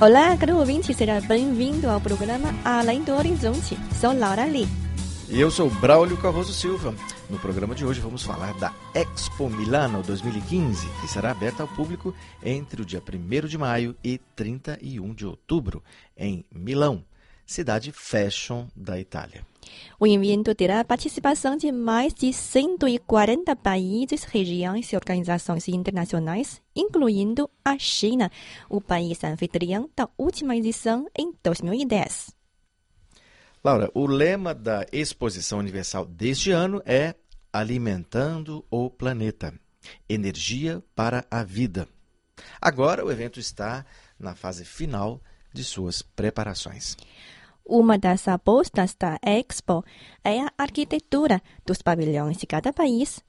Olá, caro ouvinte, seja bem-vindo ao programa Além do Horizonte. Sou Laura Lee. E eu sou Braulio Carroso Silva. No programa de hoje vamos falar da Expo Milano 2015, que será aberta ao público entre o dia 1 de maio e 31 de outubro, em Milão, cidade fashion da Itália. O evento terá participação de mais de 140 países, regiões e organizações internacionais, incluindo a China, o país anfitrião da última edição em 2010. Laura, o lema da Exposição Universal deste ano é Alimentando o Planeta Energia para a Vida. Agora o evento está na fase final de suas preparações. Uma das apostas da Expo é a arquitetura dos pavilhões de cada país.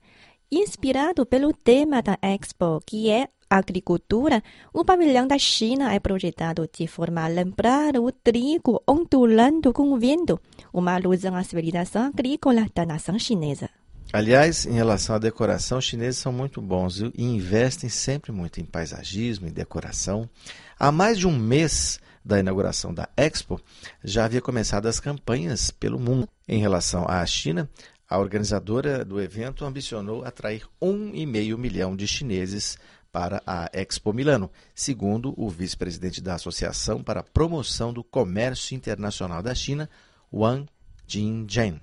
Inspirado pelo tema da Expo, que é agricultura, o pavilhão da China é projetado de forma a lembrar o trigo ondulando com o vento, uma alusão à civilização agrícola da nação chinesa. Aliás, em relação à decoração, os chineses são muito bons e investem sempre muito em paisagismo e decoração. Há mais de um mês da inauguração da Expo, já havia começado as campanhas pelo mundo. Em relação à China, a organizadora do evento ambicionou atrair um e meio milhão de chineses para a Expo Milano, segundo o vice-presidente da Associação para a Promoção do Comércio Internacional da China, Wang Jingzhen.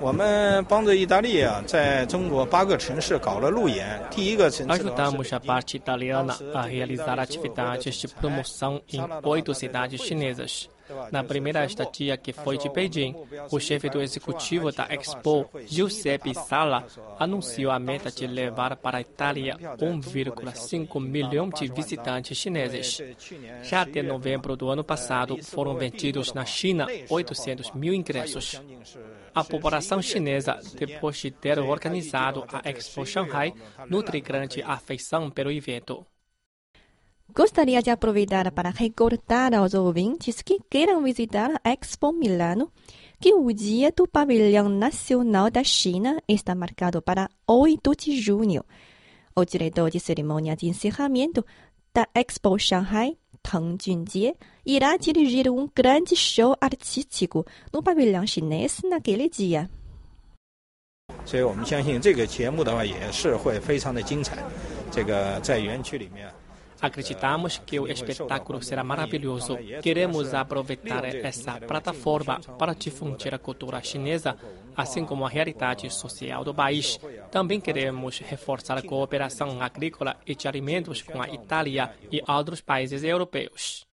我们帮着意大利啊，在中国八个城市搞了路演。第一个城，阿，Na primeira estadia, que foi de Beijing, o chefe do executivo da Expo, Giuseppe Sala, anunciou a meta de levar para a Itália 1,5 milhão de visitantes chineses. Já até novembro do ano passado, foram vendidos na China 800 mil ingressos. A população chinesa, depois de ter organizado a Expo Shanghai, nutre grande afeição pelo evento. Gostaria de aproveitar para recordar aos ouvintes que queiram visitar a Expo Milano que o dia do Pavilhão Nacional da China está marcado para 8 de junho. O diretor de cerimônia de encerramento da Expo Shanghai, Tang Junjie, irá dirigir um grande show artístico no pavilhão chinês naquele dia. 所以我们相信这个节目的话也是会非常的精彩。这个在园区里面。 Acreditamos que o espetáculo será maravilhoso. Queremos aproveitar essa plataforma para difundir a cultura chinesa, assim como a realidade social do país. Também queremos reforçar a cooperação agrícola e de alimentos com a Itália e outros países europeus.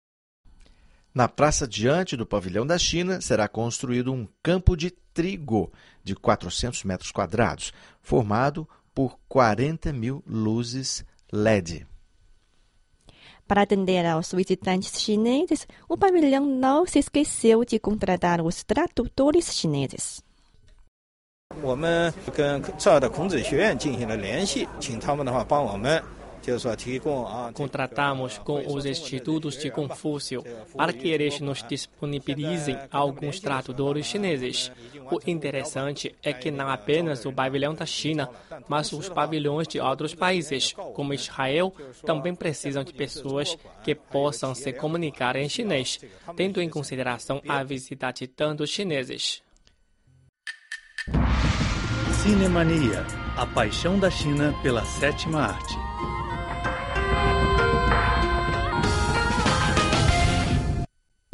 Na praça diante do pavilhão da China será construído um campo de trigo de 400 metros quadrados, formado por 40 mil luzes LED. Para atender aos visitantes chineses, o pavilhão não se esqueceu de contratar os tradutores chineses. Contratamos com os institutos de Confúcio para que eles nos disponibilizem alguns tradutores chineses. O interessante é que não apenas o pavilhão da China, mas os pavilhões de outros países, como Israel, também precisam de pessoas que possam se comunicar em chinês, tendo em consideração a visita de tantos chineses. Cinemania, a paixão da China pela sétima arte.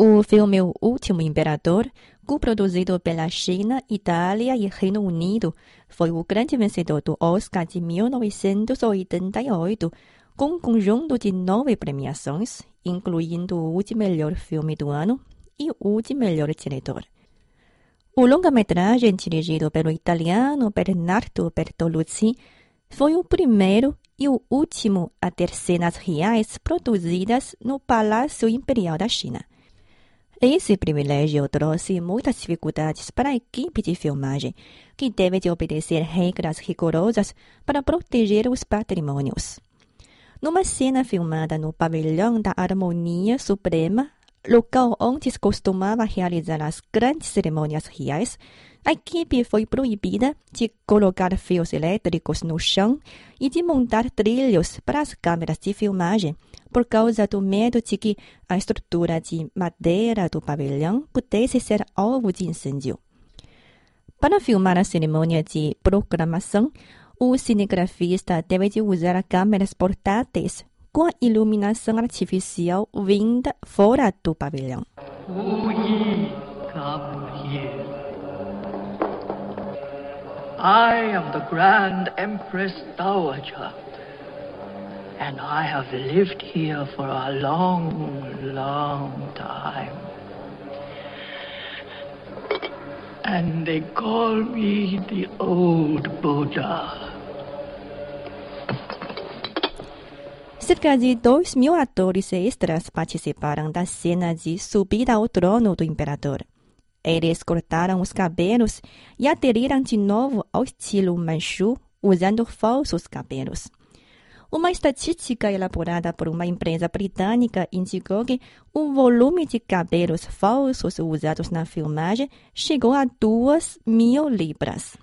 O filme O Último Imperador, co-produzido pela China, Itália e Reino Unido, foi o grande vencedor do Oscar de 1988, com um conjunto de nove premiações, incluindo o de melhor filme do ano e o de melhor diretor. O longa-metragem dirigido pelo italiano Bernardo Bertolucci foi o primeiro e o último a ter cenas reais produzidas no Palácio Imperial da China. Esse privilégio trouxe muitas dificuldades para a equipe de filmagem, que teve de obedecer regras rigorosas para proteger os patrimônios. Numa cena filmada no Pavilhão da Harmonia Suprema, local onde se costumava realizar as grandes cerimônias reais, a equipe foi proibida de colocar fios elétricos no chão e de montar trilhos para as câmeras de filmagem, por causa do medo de que a estrutura de madeira do pavilhão pudesse ser alvo de incêndio. Para filmar a cerimônia de proclamação, o cinegrafista deve de usar câmeras portáteis com a iluminação artificial vinda fora do pavilhão. I am the Grand Empress Dowager, and I have lived here for a long, long time. And they call me the Old Buddha. Cerca de dois mil atores extras participaram da cena de subida ao trono do imperador. Eles cortaram os cabelos e aderiram de novo ao estilo manchu, usando falsos cabelos. Uma estatística elaborada por uma empresa britânica indicou que o volume de cabelos falsos usados na filmagem chegou a duas mil libras.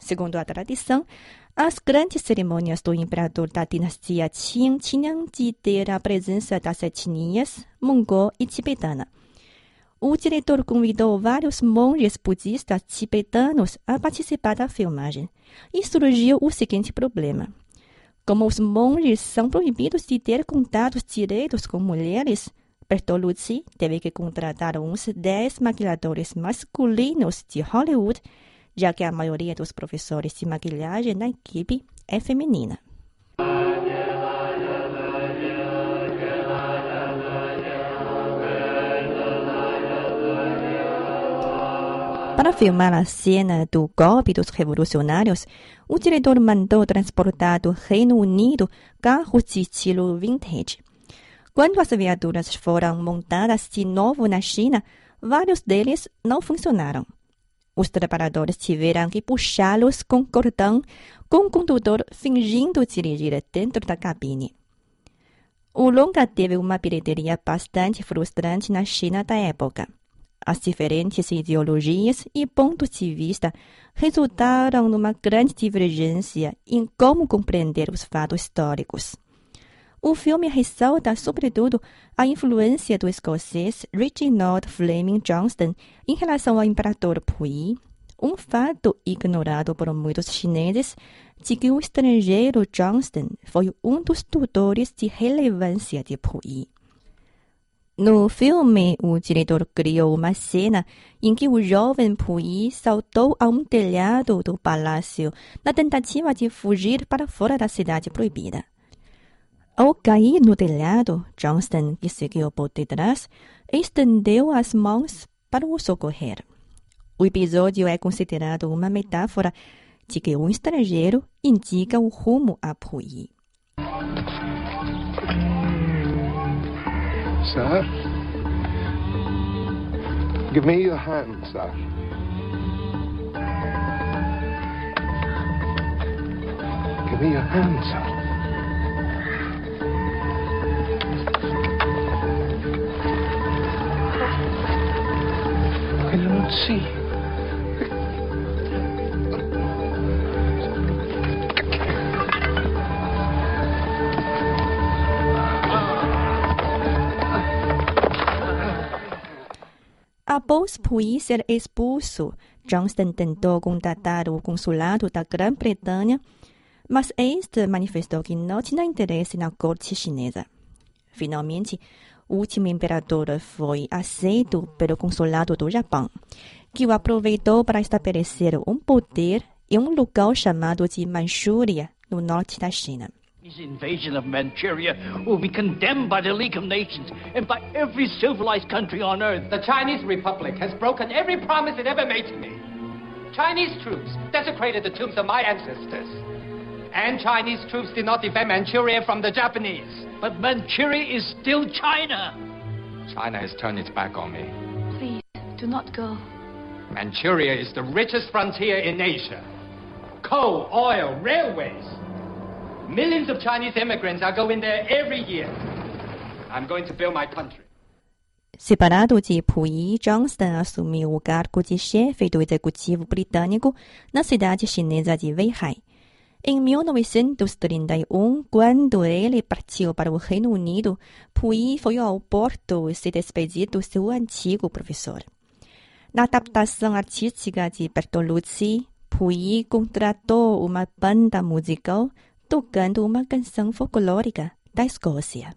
Segundo a tradição, as grandes cerimônias do imperador da dinastia Qing tinham de ter a presença das etnias mongol e tibetana. O diretor convidou vários monges budistas tibetanos a participar da filmagem e surgiu o seguinte problema. Como os monges são proibidos de ter contatos diretos com mulheres, Bertolucci teve que contratar uns 10 maquiladores masculinos de Hollywood já que a maioria dos professores de maquilhagem na equipe é feminina. Para filmar a cena do golpe dos revolucionários, o diretor mandou transportar do Reino Unido carros de estilo vintage. Quando as viaturas foram montadas de novo na China, vários deles não funcionaram. Os trabalhadores tiveram que puxá-los com cordão, com o condutor fingindo dirigir dentro da cabine. O longa teve uma bilheteria bastante frustrante na China da época. As diferentes ideologias e pontos de vista resultaram numa grande divergência em como compreender os fatos históricos. O filme ressalta, sobretudo, a influência do escocês Reginald Fleming Johnston em relação ao imperador Puyi, um fato ignorado por muitos chineses de que o estrangeiro Johnston foi um dos tutores de relevância de Puyi. No filme, o diretor criou uma cena em que o jovem Puyi saltou a um telhado do palácio na tentativa de fugir para fora da cidade proibida. Ao cair no telhado, Johnston, que seguiu por detrás, estendeu as mãos para o socorrer. O episódio é considerado uma metáfora de que um estrangeiro indica o rumo a Puyi. Sir? Give me your hand, sir. Give me your hand, sir. I do not see. Após Puyi ser expulso, Johnston tentou contatar o consulado da Grã-Bretanha, mas este manifestou que não tinha interesse na corte chinesa. Finalmente, o último imperador foi aceito pelo consulado do Japão, que o aproveitou para estabelecer um poder em um lugar chamado de Manchúria, no norte da China. His invasion of Manchuria will be condemned by the League of Nations and by every civilized country on earth. The Chinese Republic has broken every promise it ever made to me. Chinese troops desecrated the tombs of my ancestors. And Chinese troops did not defend Manchuria from the Japanese. But Manchuria is still China. China has turned its back on me. Please, do not go. Manchuria is the richest frontier in Asia. Coal, oil, railways. Millions of Chinese immigrants are going there every year. I'm going to build my country. Separado de Puyi, Johnston assumiu o cargo de chefe do executivo britânico na cidade chinesa de Weihai. Em 1931, quando ele partiu para o Reino Unido, Puyi foi ao porto se despedir do seu antigo professor. Na adaptação artística de Bertolucci, Puyi contratou uma banda musical tocando uma canção folclórica da Escócia.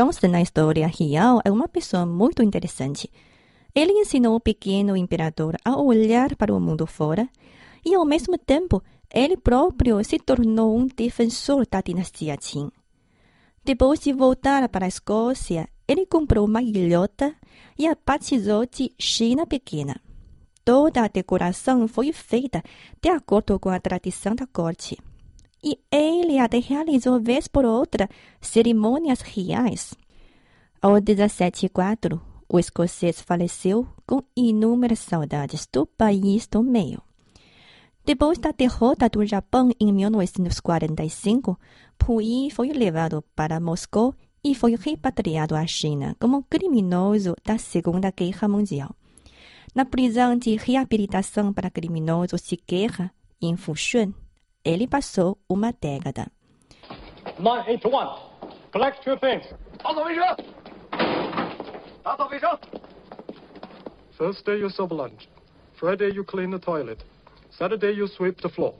Johnston na história real é uma pessoa muito interessante. Ele ensinou o pequeno imperador a olhar para o mundo fora e, ao mesmo tempo, ele próprio se tornou um defensor da dinastia Qin. Depois de voltar para a Escócia, ele comprou uma ilhota e a batizou de China Pequena. Toda a decoração foi feita de acordo com a tradição da corte e ele até realizou vez por outra cerimônias reais. Ao 1704, o escocês faleceu com inúmeras saudades do país do meio. Depois da derrota do Japão em 1945, Puyi foi levado para Moscou e foi repatriado à China como criminoso da Segunda Guerra Mundial. Na prisão de reabilitação para criminosos de guerra, em Fushun, ele passou uma década. 981. Collect your things. Thursday you serve lunch. Friday you clean the toilet. Saturday you sweep the floor.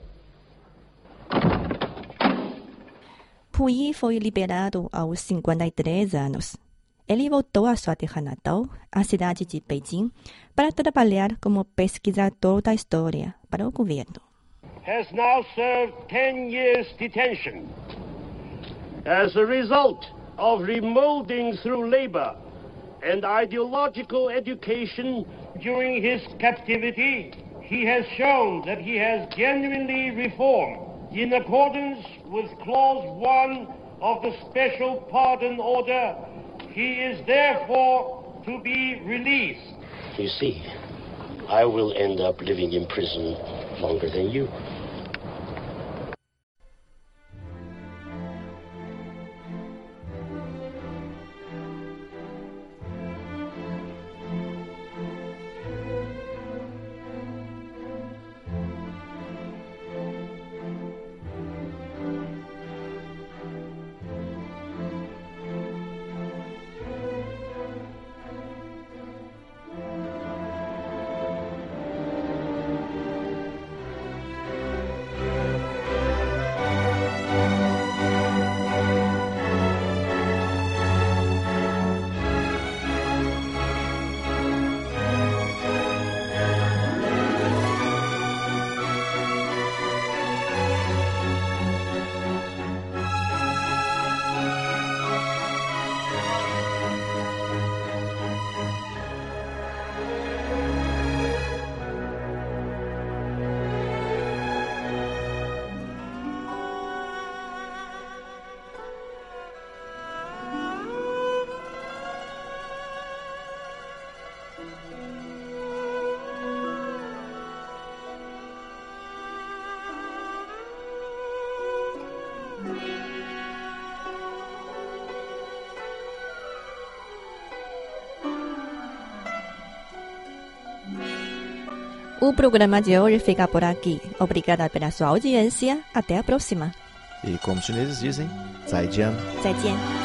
Puyi foi liberado aos 53 anos. Ele voltou à sua terra natal, a cidade de Beijing, para trabalhar como pesquisador da história para o governo. Has now served 10 years detention. As a result of remolding through labor and ideological education during his captivity, he has shown that he has genuinely reformed in accordance with Clause 1 of the Special Pardon Order. He is therefore to be released. You see, I will end up living in prison longer than you. O programa de hoje fica por aqui. Obrigada pela sua audiência. Até a próxima. E como os chineses dizem, zaijian. Zaijian.